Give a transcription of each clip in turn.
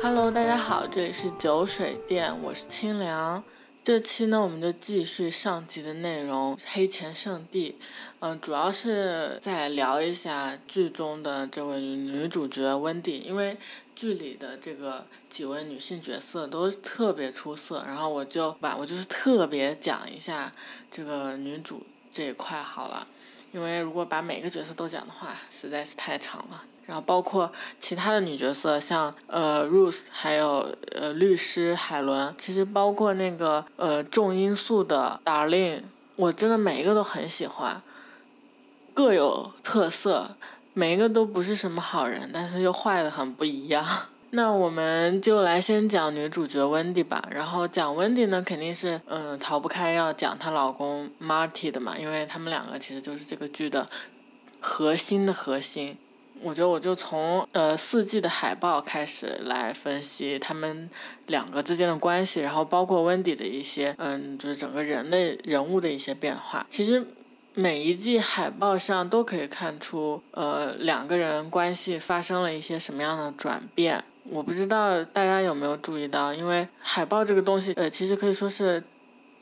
Hello，大家好，这里是酒水店，我是清凉。这期呢，我们就继续上集的内容，《黑钱圣地》。嗯，主要是再聊一下剧中的这位女主角温蒂，因为剧里的这个几位女性角色都特别出色，然后我就把我就是特别讲一下这个女主这一块好了，因为如果把每个角色都讲的话，实在是太长了。然后包括其他的女角色，像呃 Ruth，还有呃律师海伦，其实包括那个呃重因素的 Darlene，我真的每一个都很喜欢，各有特色，每一个都不是什么好人，但是又坏的很不一样。那我们就来先讲女主角温蒂吧，然后讲温蒂呢，肯定是嗯逃不开要讲她老公 Marty 的嘛，因为他们两个其实就是这个剧的核心的核心。我觉得我就从呃四季的海报开始来分析他们两个之间的关系，然后包括温迪的一些嗯，就是整个人类人物的一些变化。其实每一季海报上都可以看出呃两个人关系发生了一些什么样的转变。我不知道大家有没有注意到，因为海报这个东西呃其实可以说是。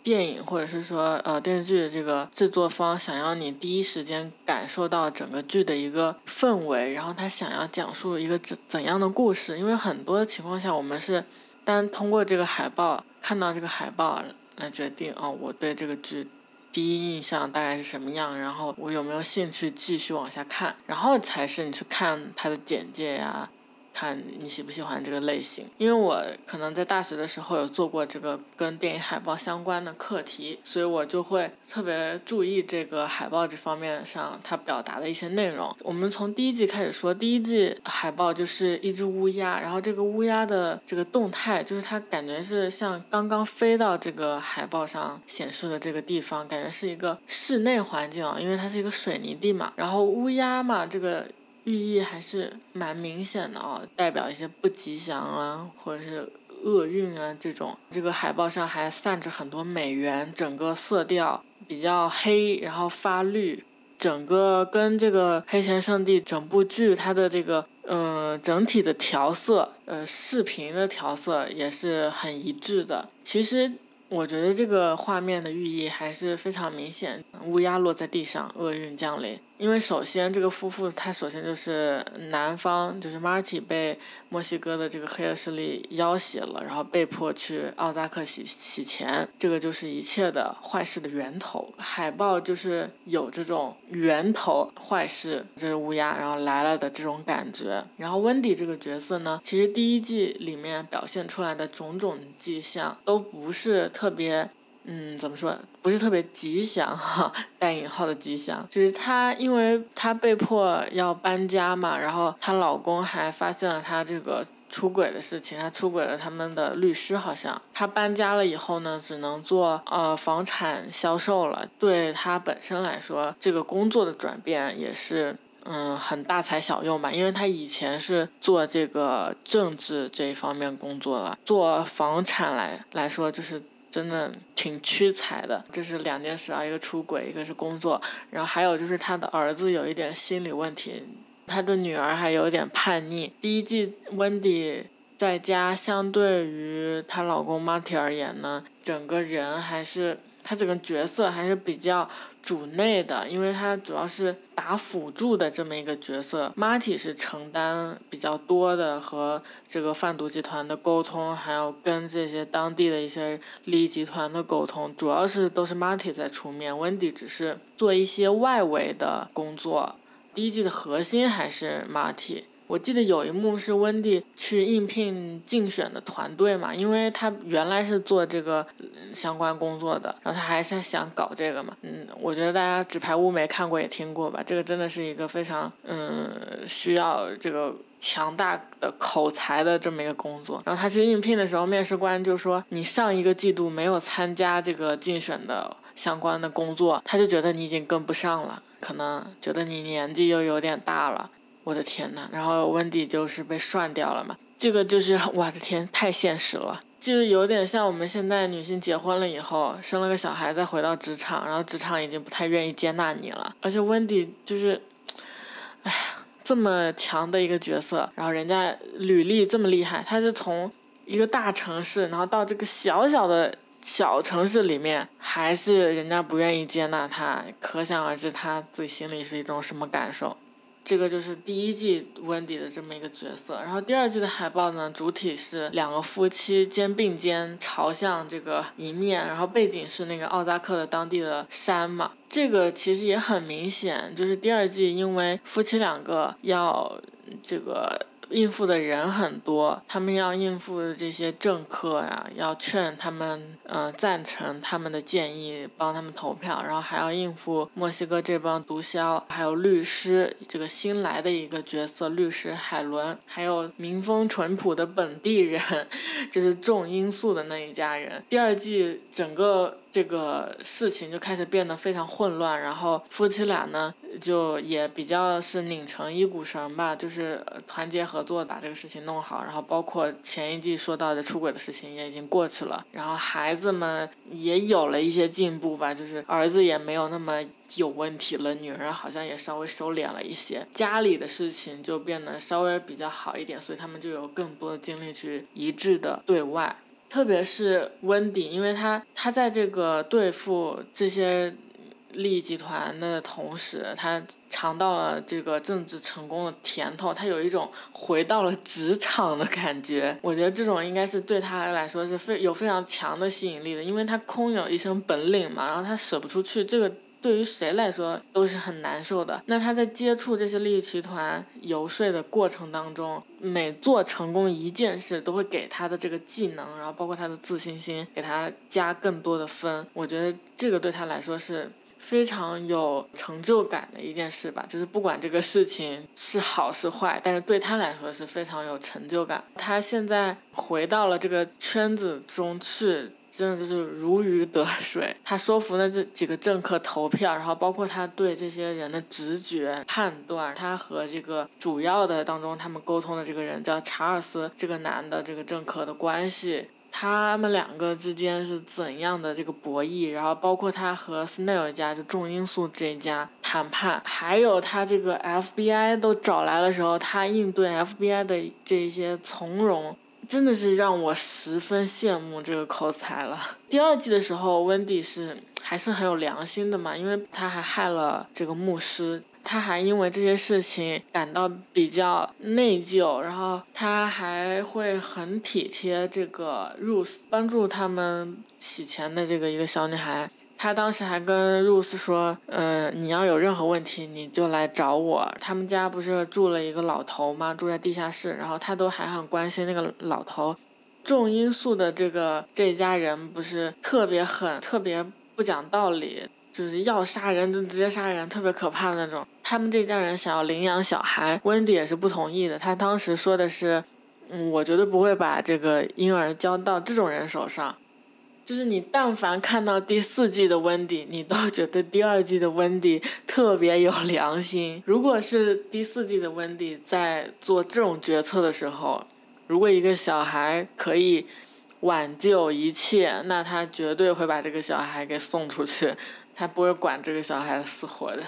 电影或者是说呃电视剧的这个制作方想要你第一时间感受到整个剧的一个氛围，然后他想要讲述一个怎怎样的故事？因为很多情况下我们是单通过这个海报看到这个海报来决定哦，我对这个剧第一印象大概是什么样，然后我有没有兴趣继续往下看，然后才是你去看它的简介呀。看你喜不喜欢这个类型，因为我可能在大学的时候有做过这个跟电影海报相关的课题，所以我就会特别注意这个海报这方面上它表达的一些内容。我们从第一季开始说，第一季海报就是一只乌鸦，然后这个乌鸦的这个动态，就是它感觉是像刚刚飞到这个海报上显示的这个地方，感觉是一个室内环境啊，因为它是一个水泥地嘛，然后乌鸦嘛，这个。寓意还是蛮明显的哦，代表一些不吉祥啊，或者是厄运啊这种。这个海报上还散着很多美元，整个色调比较黑，然后发绿，整个跟这个《黑钱圣地》整部剧它的这个嗯整体的调色，呃视频的调色也是很一致的。其实。我觉得这个画面的寓意还是非常明显。乌鸦落在地上，厄运降临。因为首先这个夫妇，他首先就是男方，就是 Marty 被墨西哥的这个黑恶势力要挟了，然后被迫去奥扎克洗洗钱，这个就是一切的坏事的源头。海报就是有这种源头坏事，这是乌鸦，然后来了的这种感觉。然后温迪这个角色呢，其实第一季里面表现出来的种种迹象都不是特别。嗯，怎么说？不是特别吉祥哈，带引号的吉祥，就是她，因为她被迫要搬家嘛，然后她老公还发现了她这个出轨的事情，她出轨了他们的律师，好像她搬家了以后呢，只能做呃房产销售了。对她本身来说，这个工作的转变也是嗯很大材小用吧，因为她以前是做这个政治这一方面工作了，做房产来来说就是。真的挺屈才的，这是两件事啊，一个出轨，一个是工作，然后还有就是他的儿子有一点心理问题，他的女儿还有点叛逆。第一季温迪在家，相对于她老公马特而言呢，整个人还是。他这个角色还是比较主内的，因为他主要是打辅助的这么一个角色。Marty 是承担比较多的和这个贩毒集团的沟通，还有跟这些当地的一些利益集团的沟通，主要是都是 Marty 在出面，Wendy 只是做一些外围的工作。第一季的核心还是 Marty。我记得有一幕是温蒂去应聘竞选的团队嘛，因为他原来是做这个相关工作的，然后他还是想搞这个嘛。嗯，我觉得大家纸牌屋没看过也听过吧，这个真的是一个非常嗯需要这个强大的口才的这么一个工作。然后他去应聘的时候，面试官就说你上一个季度没有参加这个竞选的相关的工作，他就觉得你已经跟不上了，可能觉得你年纪又有点大了。我的天呐，然后温迪就是被涮掉了嘛，这个就是我的天，太现实了。就是有点像我们现在女性结婚了以后，生了个小孩再回到职场，然后职场已经不太愿意接纳你了。而且温迪就是，哎呀，这么强的一个角色，然后人家履历这么厉害，他是从一个大城市，然后到这个小小的小城市里面，还是人家不愿意接纳他，可想而知他自己心里是一种什么感受。这个就是第一季温迪的这么一个角色，然后第二季的海报呢，主体是两个夫妻肩并肩朝向这个一面，然后背景是那个奥扎克的当地的山嘛。这个其实也很明显，就是第二季因为夫妻两个要这个。应付的人很多，他们要应付这些政客呀，要劝他们，嗯，赞成他们的建议，帮他们投票，然后还要应付墨西哥这帮毒枭，还有律师这个新来的一个角色，律师海伦，还有民风淳朴的本地人，就是重因素的那一家人。第二季整个。这个事情就开始变得非常混乱，然后夫妻俩呢就也比较是拧成一股绳吧，就是团结合作把这个事情弄好。然后包括前一季说到的出轨的事情也已经过去了，然后孩子们也有了一些进步吧，就是儿子也没有那么有问题了，女儿好像也稍微收敛了一些，家里的事情就变得稍微比较好一点，所以他们就有更多的精力去一致的对外。特别是温迪，因为他他在这个对付这些利益集团的同时，他尝到了这个政治成功的甜头，他有一种回到了职场的感觉。我觉得这种应该是对他来说是非有非常强的吸引力的，因为他空有一身本领嘛，然后他舍不出去这个。对于谁来说都是很难受的。那他在接触这些利益集团游说的过程当中，每做成功一件事，都会给他的这个技能，然后包括他的自信心，给他加更多的分。我觉得这个对他来说是非常有成就感的一件事吧。就是不管这个事情是好是坏，但是对他来说是非常有成就感。他现在回到了这个圈子中去。真的就是如鱼得水，他说服了这几个政客投票，然后包括他对这些人的直觉判断，他和这个主要的当中他们沟通的这个人叫查尔斯这个男的这个政客的关系，他们两个之间是怎样的这个博弈，然后包括他和斯内尔家就重因素这一家谈判，还有他这个 FBI 都找来的时候，他应对 FBI 的这些从容。真的是让我十分羡慕这个口才了。第二季的时候，温迪是还是很有良心的嘛，因为他还害了这个牧师，他还因为这些事情感到比较内疚，然后他还会很体贴这个 Rose，帮助他们洗钱的这个一个小女孩。他当时还跟 Rose 说，嗯，你要有任何问题，你就来找我。他们家不是住了一个老头吗？住在地下室，然后他都还很关心那个老头。重因素的这个这家人不是特别狠，特别不讲道理，就是要杀人就直接杀人，特别可怕的那种。他们这家人想要领养小孩，温迪也是不同意的。他当时说的是，嗯，我绝对不会把这个婴儿交到这种人手上。就是你，但凡看到第四季的温迪，你都觉得第二季的温迪特别有良心。如果是第四季的温迪在做这种决策的时候，如果一个小孩可以挽救一切，那他绝对会把这个小孩给送出去，他不会管这个小孩死活的。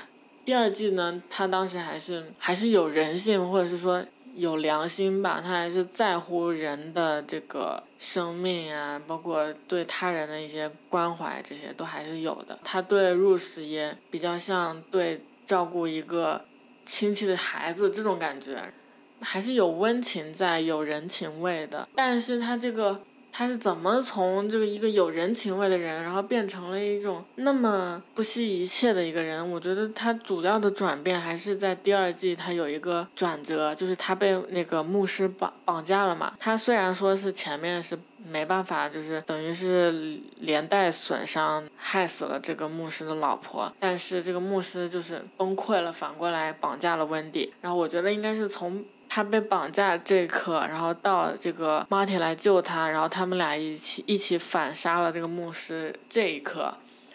第二季呢，他当时还是还是有人性，或者是说。有良心吧，他还是在乎人的这个生命啊，包括对他人的一些关怀，这些都还是有的。他对 Rose 也比较像对照顾一个亲戚的孩子这种感觉，还是有温情在，有人情味的。但是他这个。他是怎么从这个一个有人情味的人，然后变成了一种那么不惜一切的一个人？我觉得他主要的转变还是在第二季，他有一个转折，就是他被那个牧师绑绑架了嘛。他虽然说是前面是没办法，就是等于是连带损伤，害死了这个牧师的老婆，但是这个牧师就是崩溃了，反过来绑架了温迪。然后我觉得应该是从。他被绑架这一刻，然后到这个 Marty 来救他，然后他们俩一起一起反杀了这个牧师这一刻，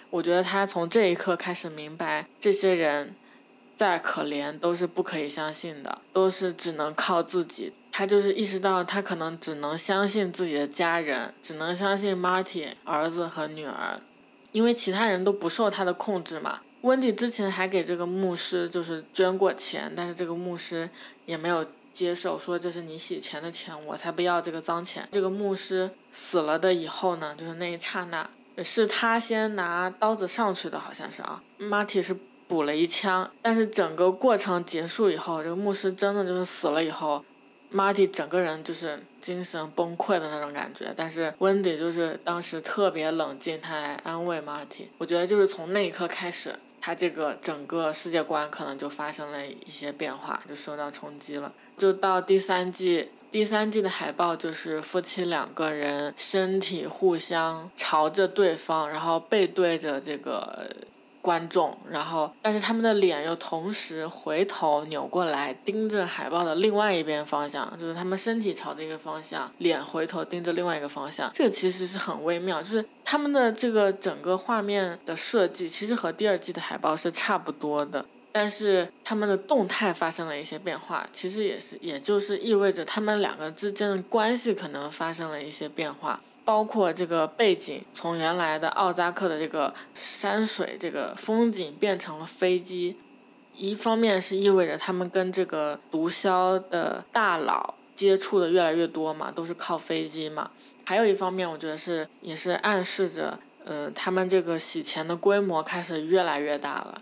我觉得他从这一刻开始明白，这些人再可怜都是不可以相信的，都是只能靠自己。他就是意识到他可能只能相信自己的家人，只能相信 Marty 儿子和女儿，因为其他人都不受他的控制嘛。温迪之前还给这个牧师就是捐过钱，但是这个牧师也没有接受，说这是你洗钱的钱，我才不要这个脏钱。这个牧师死了的以后呢，就是那一刹那，是他先拿刀子上去的，好像是啊。Marty 是补了一枪，但是整个过程结束以后，这个牧师真的就是死了以后，Marty 整个人就是精神崩溃的那种感觉。但是温迪就是当时特别冷静，他来安慰 Marty。我觉得就是从那一刻开始。他这个整个世界观可能就发生了一些变化，就受到冲击了。就到第三季，第三季的海报就是夫妻两个人身体互相朝着对方，然后背对着这个。观众，然后，但是他们的脸又同时回头扭过来，盯着海报的另外一边方向，就是他们身体朝着一个方向，脸回头盯着另外一个方向。这个其实是很微妙，就是他们的这个整个画面的设计，其实和第二季的海报是差不多的，但是他们的动态发生了一些变化，其实也是，也就是意味着他们两个之间的关系可能发生了一些变化。包括这个背景，从原来的奥扎克的这个山水这个风景变成了飞机，一方面是意味着他们跟这个毒枭的大佬接触的越来越多嘛，都是靠飞机嘛。还有一方面，我觉得是也是暗示着，呃，他们这个洗钱的规模开始越来越大了，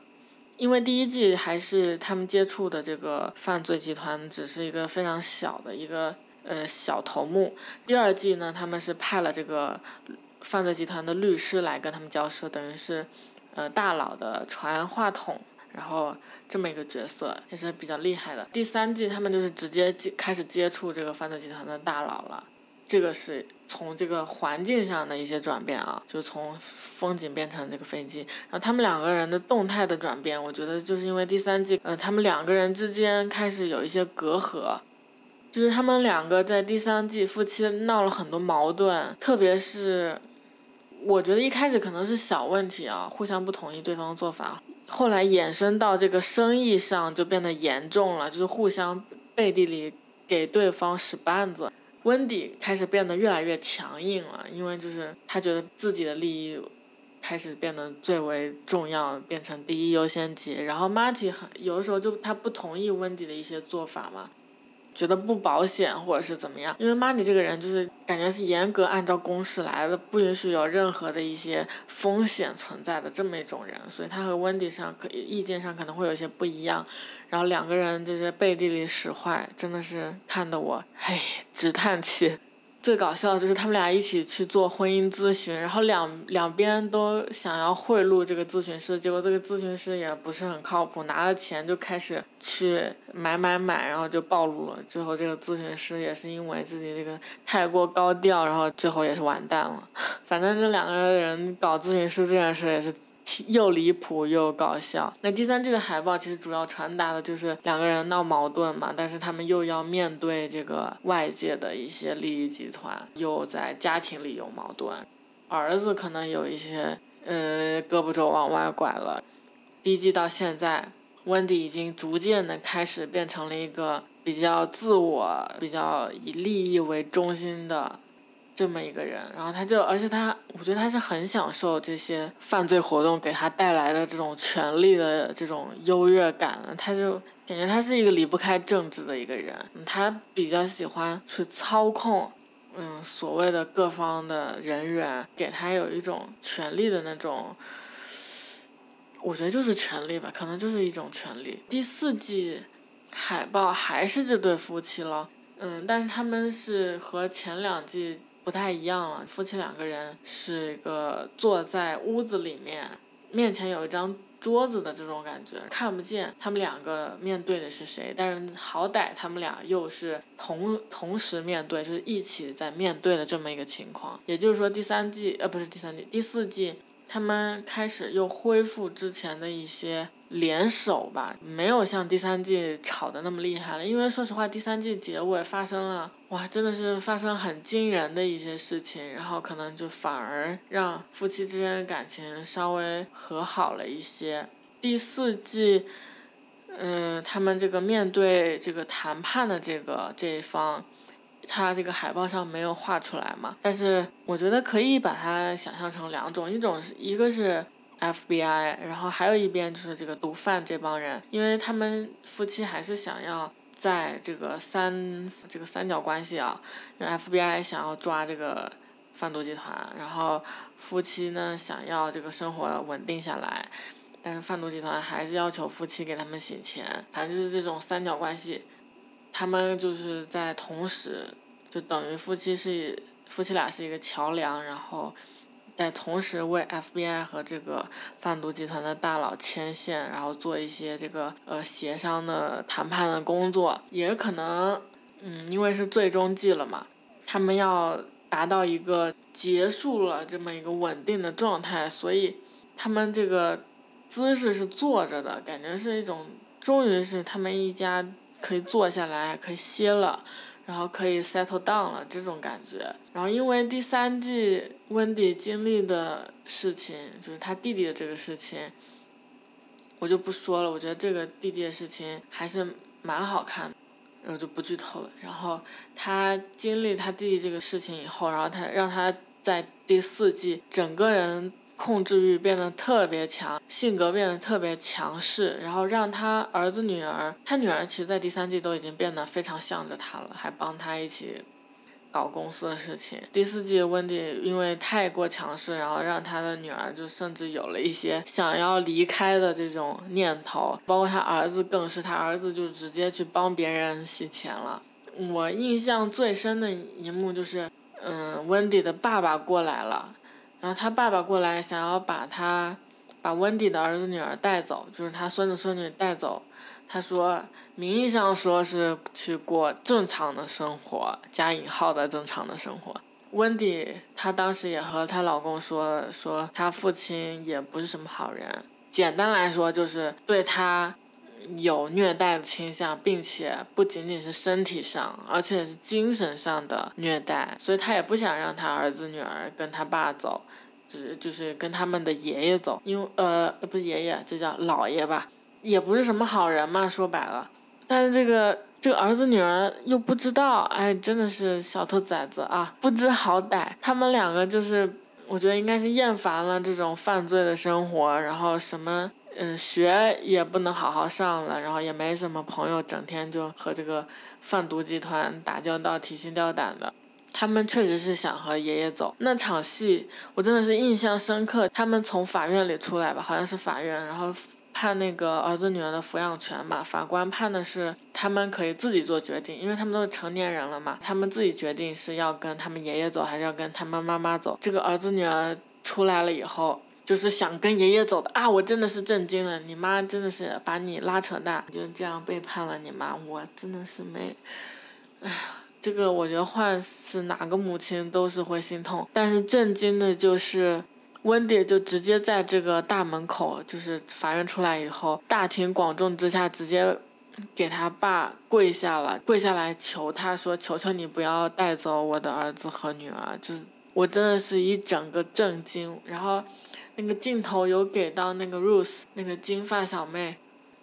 因为第一季还是他们接触的这个犯罪集团只是一个非常小的一个。呃，小头目。第二季呢，他们是派了这个犯罪集团的律师来跟他们交涉，等于是呃大佬的传话筒，然后这么一个角色也是比较厉害的。第三季他们就是直接接开始接触这个犯罪集团的大佬了，这个是从这个环境上的一些转变啊，就从风景变成这个飞机，然后他们两个人的动态的转变，我觉得就是因为第三季，呃，他们两个人之间开始有一些隔阂。就是他们两个在第三季夫妻闹了很多矛盾，特别是，我觉得一开始可能是小问题啊，互相不同意对方的做法，后来衍生到这个生意上就变得严重了，就是互相背地里给对方使绊子。温迪开始变得越来越强硬了，因为就是他觉得自己的利益开始变得最为重要，变成第一优先级。然后马蒂很有的时候就他不同意温迪的一些做法嘛。觉得不保险或者是怎么样，因为 Money 这个人就是感觉是严格按照公式来的，不允许有任何的一些风险存在的这么一种人，所以他和 Wendy 上可意见上可能会有些不一样，然后两个人就是背地里使坏，真的是看得我唉直叹气。最搞笑的就是他们俩一起去做婚姻咨询，然后两两边都想要贿赂这个咨询师，结果这个咨询师也不是很靠谱，拿了钱就开始去买买买，然后就暴露了。最后这个咨询师也是因为自己这个太过高调，然后最后也是完蛋了。反正这两个人搞咨询师这件事也是。又离谱又搞笑。那第三季的海报其实主要传达的就是两个人闹矛盾嘛，但是他们又要面对这个外界的一些利益集团，又在家庭里有矛盾，儿子可能有一些呃胳膊肘往外拐了。第一季到现在，温迪已经逐渐的开始变成了一个比较自我、比较以利益为中心的。这么一个人，然后他就，而且他，我觉得他是很享受这些犯罪活动给他带来的这种权力的这种优越感，他就感觉他是一个离不开政治的一个人，他比较喜欢去操控，嗯，所谓的各方的人员，给他有一种权力的那种，我觉得就是权力吧，可能就是一种权力。第四季海报还是这对夫妻了，嗯，但是他们是和前两季。不太一样了，夫妻两个人是一个坐在屋子里面，面前有一张桌子的这种感觉，看不见他们两个面对的是谁，但是好歹他们俩又是同同时面对，就是一起在面对的这么一个情况。也就是说，第三季呃不是第三季，第四季他们开始又恢复之前的一些。联手吧，没有像第三季吵的那么厉害了。因为说实话，第三季结尾发生了，哇，真的是发生很惊人的一些事情，然后可能就反而让夫妻之间的感情稍微和好了一些。第四季，嗯，他们这个面对这个谈判的这个这一方，他这个海报上没有画出来嘛？但是我觉得可以把它想象成两种，一种是一个是 FBI，然后还有一边就是这个毒贩这帮人，因为他们夫妻还是想要在这个三这个三角关系啊，因为 FBI 想要抓这个贩毒集团，然后夫妻呢想要这个生活稳定下来。但是贩毒集团还是要求夫妻给他们洗钱，反正就是这种三角关系，他们就是在同时，就等于夫妻是夫妻俩是一个桥梁，然后在同时为 FBI 和这个贩毒集团的大佬牵线，然后做一些这个呃协商的谈判的工作，也可能，嗯，因为是最终季了嘛，他们要达到一个结束了这么一个稳定的状态，所以他们这个。姿势是坐着的，感觉是一种，终于是他们一家可以坐下来，可以歇了，然后可以 settle down 了这种感觉。然后因为第三季温迪经历的事情，就是他弟弟的这个事情，我就不说了。我觉得这个弟弟的事情还是蛮好看的，然后就不剧透了。然后他经历他弟弟这个事情以后，然后他让他在第四季整个人。控制欲变得特别强，性格变得特别强势，然后让他儿子女儿，他女儿其实，在第三季都已经变得非常向着他了，还帮他一起搞公司的事情。第四季温迪因为太过强势，然后让他的女儿就甚至有了一些想要离开的这种念头，包括他儿子更是，他儿子就直接去帮别人洗钱了。我印象最深的一幕就是，嗯，温迪的爸爸过来了。然后他爸爸过来，想要把他，把温迪的儿子女儿带走，就是他孙子孙女带走。他说，名义上说是去过正常的生活，加引号的正常的生活。温迪她当时也和她老公说，说她父亲也不是什么好人，简单来说就是对她。有虐待的倾向，并且不仅仅是身体上，而且是精神上的虐待，所以他也不想让他儿子女儿跟他爸走，就是就是跟他们的爷爷走，因为呃不是爷爷，这叫姥爷吧，也不是什么好人嘛，说白了，但是这个这个儿子女儿又不知道，哎，真的是小兔崽子啊，不知好歹，他们两个就是，我觉得应该是厌烦了这种犯罪的生活，然后什么。嗯，学也不能好好上了，然后也没什么朋友，整天就和这个贩毒集团打交道，提心吊胆的。他们确实是想和爷爷走。那场戏我真的是印象深刻。他们从法院里出来吧，好像是法院，然后判那个儿子女儿的抚养权吧。法官判的是他们可以自己做决定，因为他们都是成年人了嘛，他们自己决定是要跟他们爷爷走，还是要跟他们妈妈走。这个儿子女儿出来了以后。就是想跟爷爷走的啊！我真的是震惊了，你妈真的是把你拉扯大，就这样背叛了你妈，我真的是没，哎呀，这个我觉得换是哪个母亲都是会心痛。但是震惊的就是温迪就直接在这个大门口，就是法院出来以后，大庭广众之下直接给他爸跪下了，跪下来求他说：“求求你不要带走我的儿子和女儿。”就是我真的是一整个震惊，然后。那个镜头有给到那个 Rose 那个金发小妹，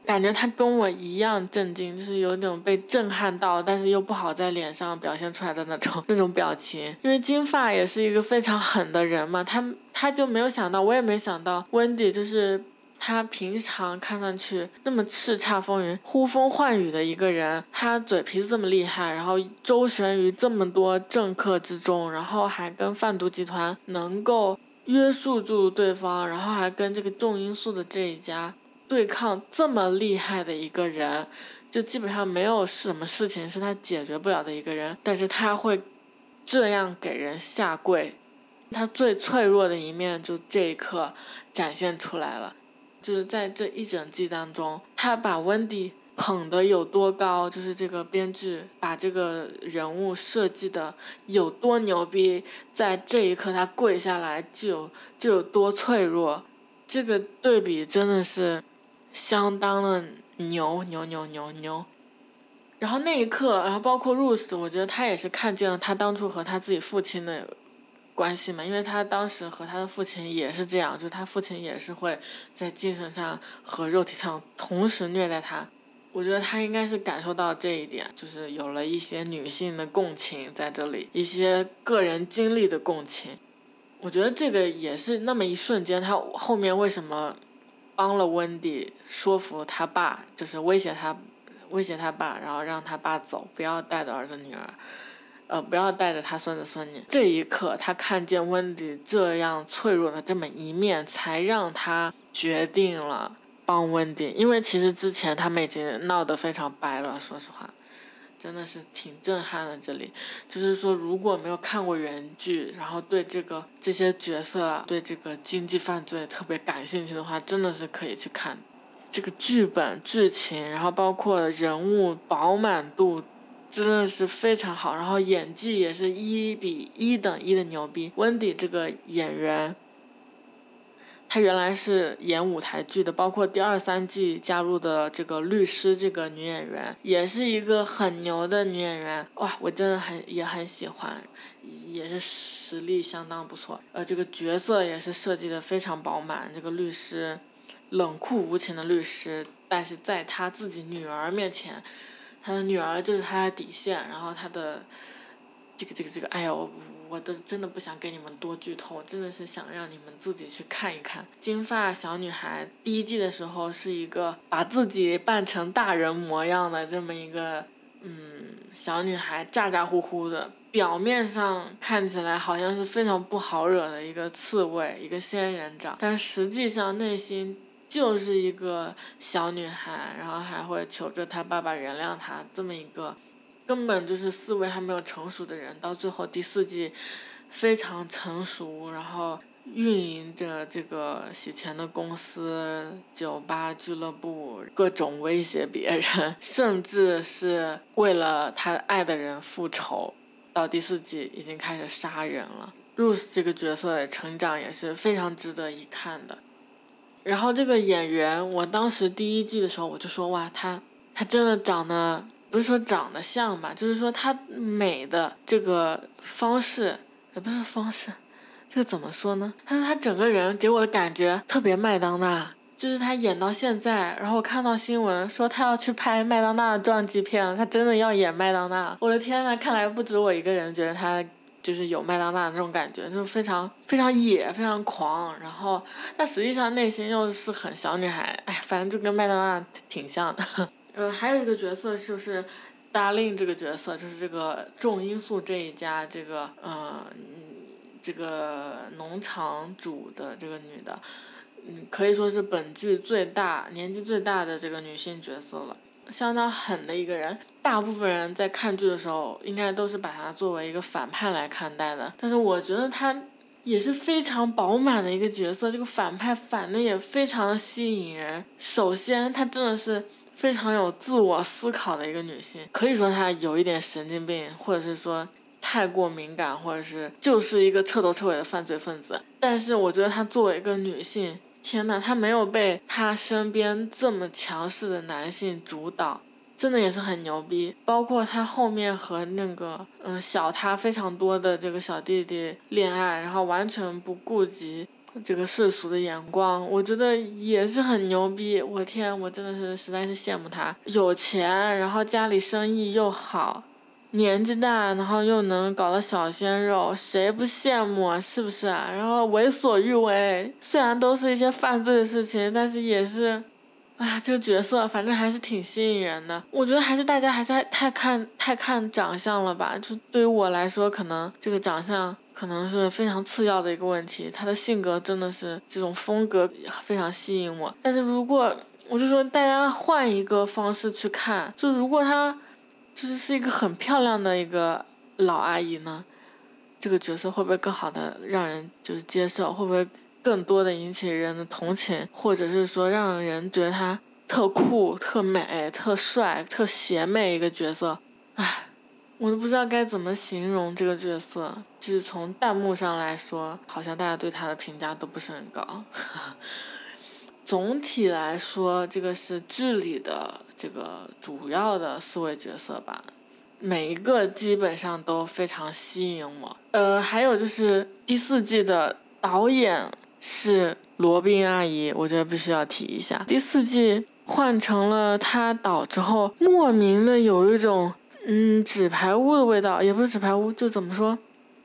感觉她跟我一样震惊，就是有种被震撼到，但是又不好在脸上表现出来的那种 那种表情。因为金发也是一个非常狠的人嘛，他他就没有想到，我也没想到，Wendy 就是他平常看上去那么叱咤风云、呼风唤雨的一个人，他嘴皮子这么厉害，然后周旋于这么多政客之中，然后还跟贩毒集团能够。约束住对方，然后还跟这个重因素的这一家对抗，这么厉害的一个人，就基本上没有什么事情是他解决不了的一个人。但是他会这样给人下跪，他最脆弱的一面就这一刻展现出来了，就是在这一整季当中，他把温迪。捧的有多高，就是这个编剧把这个人物设计的有多牛逼，在这一刻他跪下来就有就有多脆弱，这个对比真的是相当的牛牛牛牛牛。然后那一刻，然后包括 Rose，我觉得他也是看见了他当初和他自己父亲的关系嘛，因为他当时和他的父亲也是这样，就他父亲也是会在精神上和肉体上同时虐待他。我觉得他应该是感受到这一点，就是有了一些女性的共情在这里，一些个人经历的共情。我觉得这个也是那么一瞬间，他后面为什么帮了温迪说服他爸，就是威胁他，威胁他爸，然后让他爸走，不要带着儿子女儿，呃，不要带着他孙子孙女。这一刻，他看见温迪这样脆弱的这么一面，才让他决定了。帮温迪，因为其实之前他们已经闹得非常掰了，说实话，真的是挺震撼的。这里就是说，如果没有看过原剧，然后对这个这些角色、对这个经济犯罪特别感兴趣的话，真的是可以去看。这个剧本、剧情，然后包括人物饱满度，真的是非常好。然后演技也是一比一等一的牛逼。温迪这个演员。她原来是演舞台剧的，包括第二三季加入的这个律师这个女演员，也是一个很牛的女演员。哇，我真的很也很喜欢，也是实力相当不错。呃，这个角色也是设计的非常饱满。这个律师，冷酷无情的律师，但是在他自己女儿面前，他的女儿就是他的底线。然后他的，这个这个这个，哎呦。我都真的不想给你们多剧透，真的是想让你们自己去看一看。金发小女孩第一季的时候是一个把自己扮成大人模样的这么一个，嗯，小女孩咋咋呼呼的，表面上看起来好像是非常不好惹的一个刺猬，一个仙人掌，但实际上内心就是一个小女孩，然后还会求着她爸爸原谅她这么一个。根本就是思维还没有成熟的人，到最后第四季，非常成熟，然后运营着这个洗钱的公司、酒吧、俱乐部，各种威胁别人，甚至是为了他爱的人复仇，到第四季已经开始杀人了。Rose 这个角色的成长也是非常值得一看的。然后这个演员，我当时第一季的时候我就说哇，他他真的长得。不是说长得像吧，就是说她美的这个方式，也不是方式，这个怎么说呢？她说她整个人给我的感觉特别麦当娜，就是她演到现在，然后我看到新闻说她要去拍麦当娜的传记片了，她真的要演麦当娜。我的天呐，看来不止我一个人觉得她就是有麦当娜那种感觉，就是非常非常野，非常狂，然后但实际上内心又是很小女孩，哎，反正就跟麦当娜挺像的。呃，还有一个角色就是达令这个角色，就是这个重因素这一家这个呃，这个农场主的这个女的，嗯，可以说是本剧最大年纪最大的这个女性角色了，相当狠的一个人。大部分人在看剧的时候，应该都是把她作为一个反派来看待的，但是我觉得她也是非常饱满的一个角色，这个反派反的也非常的吸引人。首先，她真的是。非常有自我思考的一个女性，可以说她有一点神经病，或者是说太过敏感，或者是就是一个彻头彻尾的犯罪分子。但是我觉得她作为一个女性，天呐，她没有被她身边这么强势的男性主导，真的也是很牛逼。包括她后面和那个嗯小她非常多的这个小弟弟恋爱，然后完全不顾及。这个世俗的眼光，我觉得也是很牛逼。我天，我真的是实在是羡慕他，有钱，然后家里生意又好，年纪大，然后又能搞到小鲜肉，谁不羡慕啊？是不是啊？然后为所欲为，虽然都是一些犯罪的事情，但是也是，啊，这个角色反正还是挺吸引人的。我觉得还是大家还是太看太看长相了吧？就对于我来说，可能这个长相。可能是非常次要的一个问题，他的性格真的是这种风格非常吸引我。但是如果我就说大家换一个方式去看，就如果她就是是一个很漂亮的一个老阿姨呢，这个角色会不会更好的让人就是接受？会不会更多的引起人的同情，或者是说让人觉得她特酷、特美、特帅、特邪魅一个角色？唉。我都不知道该怎么形容这个角色，就是从弹幕上来说，好像大家对他的评价都不是很高。总体来说，这个是剧里的这个主要的四位角色吧。每一个基本上都非常吸引我。呃，还有就是第四季的导演是罗宾阿姨，我觉得必须要提一下。第四季换成了她导之后，莫名的有一种嗯纸牌屋的味道，也不是纸牌屋，就怎么说，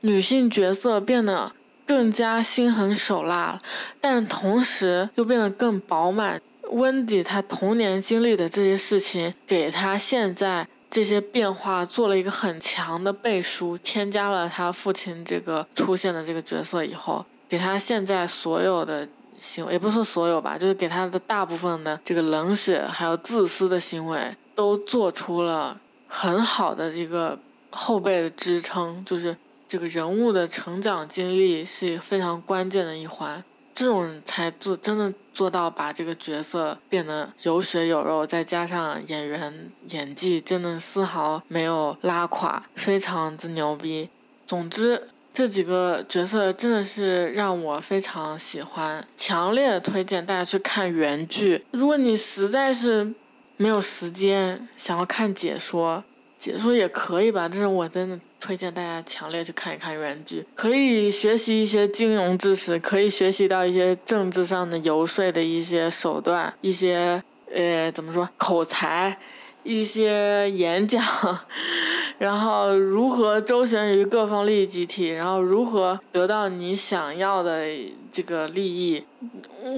女性角色变得更加心狠手辣了，但是同时又变得更饱满。温迪他童年经历的这些事情，给他现在这些变化做了一个很强的背书。添加了他父亲这个出现的这个角色以后，给他现在所有的行为，也不是说所有吧，就是给他的大部分的这个冷血还有自私的行为，都做出了很好的一个后背的支撑。就是这个人物的成长经历是非常关键的一环。这种才做真的做到把这个角色变得有血有肉，再加上演员演技真的丝毫没有拉垮，非常之牛逼。总之，这几个角色真的是让我非常喜欢，强烈推荐大家去看原剧。如果你实在是没有时间想要看解说，解说也可以吧，但是我真的推荐大家强烈去看一看原剧，可以学习一些金融知识，可以学习到一些政治上的游说的一些手段，一些呃怎么说口才。一些演讲，然后如何周旋于各方利益集体，然后如何得到你想要的这个利益，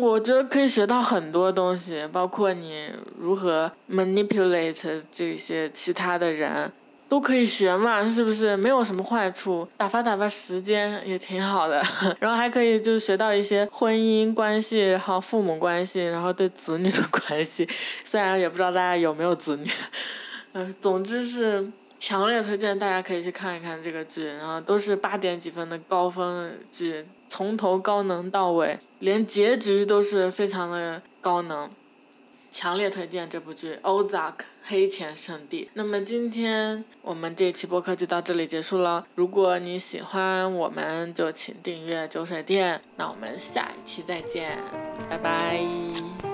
我觉得可以学到很多东西，包括你如何 manipulate 这些其他的人。都可以学嘛，是不是没有什么坏处？打发打发时间也挺好的，然后还可以就是学到一些婚姻关系，然后父母关系，然后对子女的关系。虽然也不知道大家有没有子女，嗯，总之是强烈推荐大家可以去看一看这个剧，然后都是八点几分的高分剧，从头高能到尾，连结局都是非常的高能。强烈推荐这部剧《Ozark 黑钱圣地》。那么今天我们这期播客就到这里结束了。如果你喜欢我们，就请订阅酒水店。那我们下一期再见，拜拜。